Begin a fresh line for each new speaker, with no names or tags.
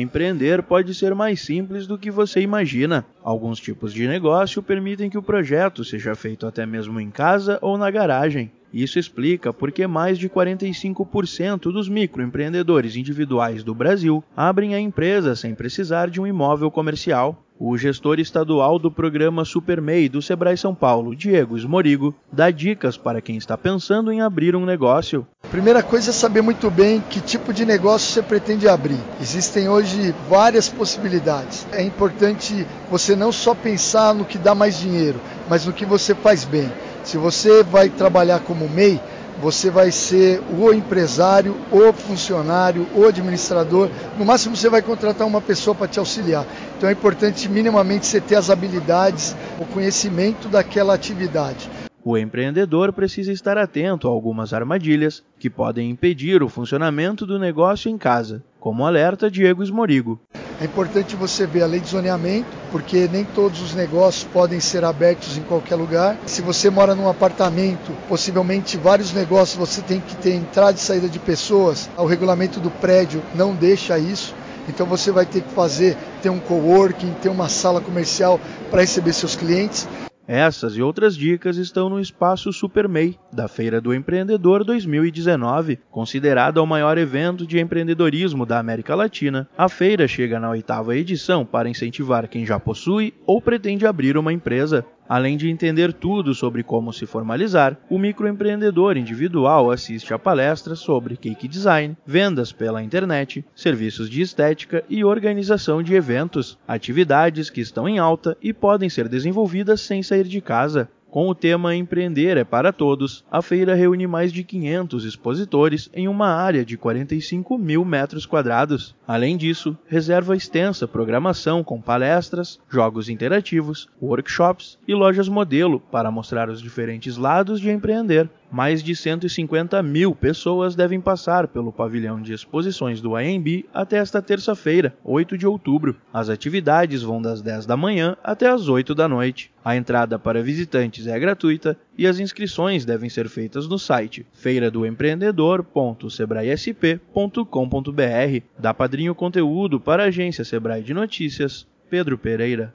Empreender pode ser mais simples do que você imagina. Alguns tipos de negócio permitem que o projeto seja feito até mesmo em casa ou na garagem. Isso explica porque mais de 45% dos microempreendedores individuais do Brasil abrem a empresa sem precisar de um imóvel comercial. O gestor estadual do programa SuperMEI do Sebrae São Paulo, Diego Esmorigo, dá dicas para quem está pensando em abrir um negócio.
Primeira coisa é saber muito bem que tipo de negócio você pretende abrir. Existem hoje várias possibilidades. É importante você não só pensar no que dá mais dinheiro, mas no que você faz bem. Se você vai trabalhar como MEI, você vai ser o empresário, o funcionário, o administrador. No máximo você vai contratar uma pessoa para te auxiliar. Então é importante minimamente você ter as habilidades, o conhecimento daquela atividade.
O empreendedor precisa estar atento a algumas armadilhas que podem impedir o funcionamento do negócio em casa, como alerta Diego Esmorigo.
É importante você ver a lei de zoneamento, porque nem todos os negócios podem ser abertos em qualquer lugar. Se você mora num apartamento, possivelmente vários negócios você tem que ter entrada e saída de pessoas. O regulamento do prédio não deixa isso. Então você vai ter que fazer, ter um coworking, ter uma sala comercial para receber seus clientes.
Essas e outras dicas estão no espaço SuperMEI da Feira do Empreendedor 2019, considerada o maior evento de empreendedorismo da América Latina. A feira chega na oitava edição para incentivar quem já possui ou pretende abrir uma empresa. Além de entender tudo sobre como se formalizar, o microempreendedor individual assiste a palestras sobre cake design, vendas pela internet, serviços de estética e organização de eventos, atividades que estão em alta e podem ser desenvolvidas sem sair de casa. Com o tema Empreender é para Todos, a feira reúne mais de 500 expositores em uma área de 45 mil metros quadrados. Além disso, reserva extensa programação com palestras, jogos interativos, workshops e lojas modelo para mostrar os diferentes lados de empreender. Mais de 150 mil pessoas devem passar pelo pavilhão de exposições do AMB até esta terça-feira, 8 de outubro. As atividades vão das 10 da manhã até as 8 da noite. A entrada para visitantes é gratuita e as inscrições devem ser feitas no site feiradoempreendedor.sebraesp.com.br. Da Padrinho Conteúdo para a agência Sebrae de Notícias, Pedro Pereira.